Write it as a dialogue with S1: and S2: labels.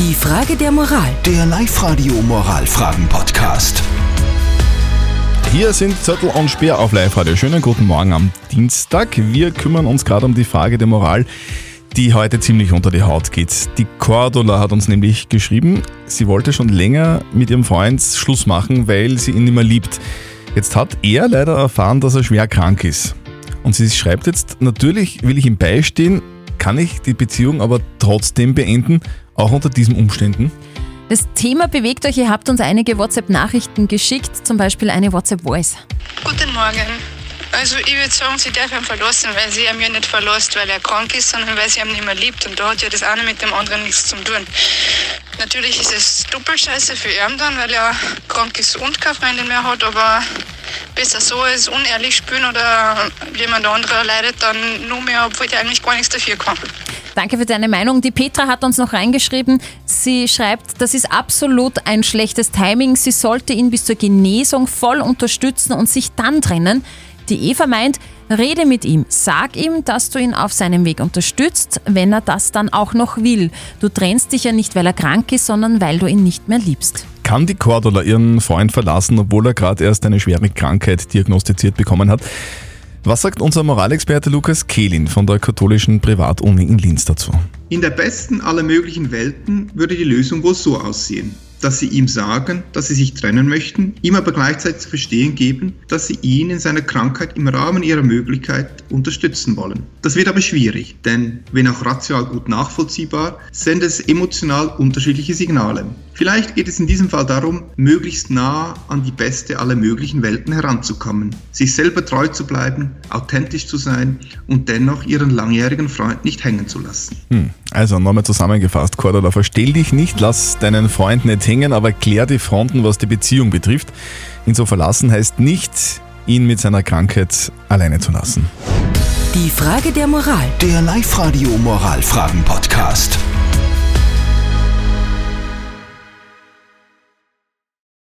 S1: Die Frage der Moral.
S2: Der Live-Radio Moralfragen-Podcast.
S3: Hier sind Zettel und Speer auf Live-Radio. Schönen guten Morgen am Dienstag. Wir kümmern uns gerade um die Frage der Moral, die heute ziemlich unter die Haut geht. Die Cordula hat uns nämlich geschrieben, sie wollte schon länger mit ihrem Freund Schluss machen, weil sie ihn nicht mehr liebt. Jetzt hat er leider erfahren, dass er schwer krank ist. Und sie schreibt jetzt, natürlich will ich ihm beistehen, kann ich die Beziehung aber trotzdem beenden, auch unter diesen Umständen?
S4: Das Thema bewegt euch. Ihr habt uns einige WhatsApp-Nachrichten geschickt, zum Beispiel eine WhatsApp-Voice.
S5: Guten Morgen. Also ich würde sagen, sie darf ihn verlassen, weil sie ihn ja nicht verlässt, weil er krank ist, sondern weil sie ihn nicht mehr liebt. Und da hat ja das eine mit dem anderen nichts zu tun. Natürlich ist es doppelt scheiße für ihn dann, weil er krank ist und keine Freundin mehr hat, aber besser so als unehrlich spielen oder jemand anderer leidet dann nur mehr, obwohl der eigentlich gar nichts dafür kann.
S4: Danke für deine Meinung. Die Petra hat uns noch reingeschrieben. Sie schreibt, das ist absolut ein schlechtes Timing. Sie sollte ihn bis zur Genesung voll unterstützen und sich dann trennen. Die Eva meint, rede mit ihm, sag ihm, dass du ihn auf seinem Weg unterstützt, wenn er das dann auch noch will. Du trennst dich ja nicht, weil er krank ist, sondern weil du ihn nicht mehr liebst.
S3: Kann die Cordula ihren Freund verlassen, obwohl er gerade erst eine schwere Krankheit diagnostiziert bekommen hat? Was sagt unser Moralexperte Lukas Kehlin von der katholischen Privatuni in Linz dazu?
S6: In der besten aller möglichen Welten würde die Lösung wohl so aussehen dass sie ihm sagen, dass sie sich trennen möchten, ihm aber gleichzeitig zu verstehen geben, dass sie ihn in seiner Krankheit im Rahmen ihrer Möglichkeit unterstützen wollen. Das wird aber schwierig, denn wenn auch rational gut nachvollziehbar, sendet es emotional unterschiedliche Signale. Vielleicht geht es in diesem Fall darum, möglichst nah an die beste aller möglichen Welten heranzukommen, sich selber treu zu bleiben, authentisch zu sein und dennoch ihren langjährigen Freund nicht hängen zu lassen.
S3: Hm. Also nochmal zusammengefasst, Cordula, verstell dich nicht, lass deinen Freund nicht hängen, aber klär die Fronten, was die Beziehung betrifft. Ihn so verlassen heißt nicht, ihn mit seiner Krankheit alleine zu lassen.
S1: Die Frage der Moral.
S2: Der Live-Radio Moralfragen-Podcast.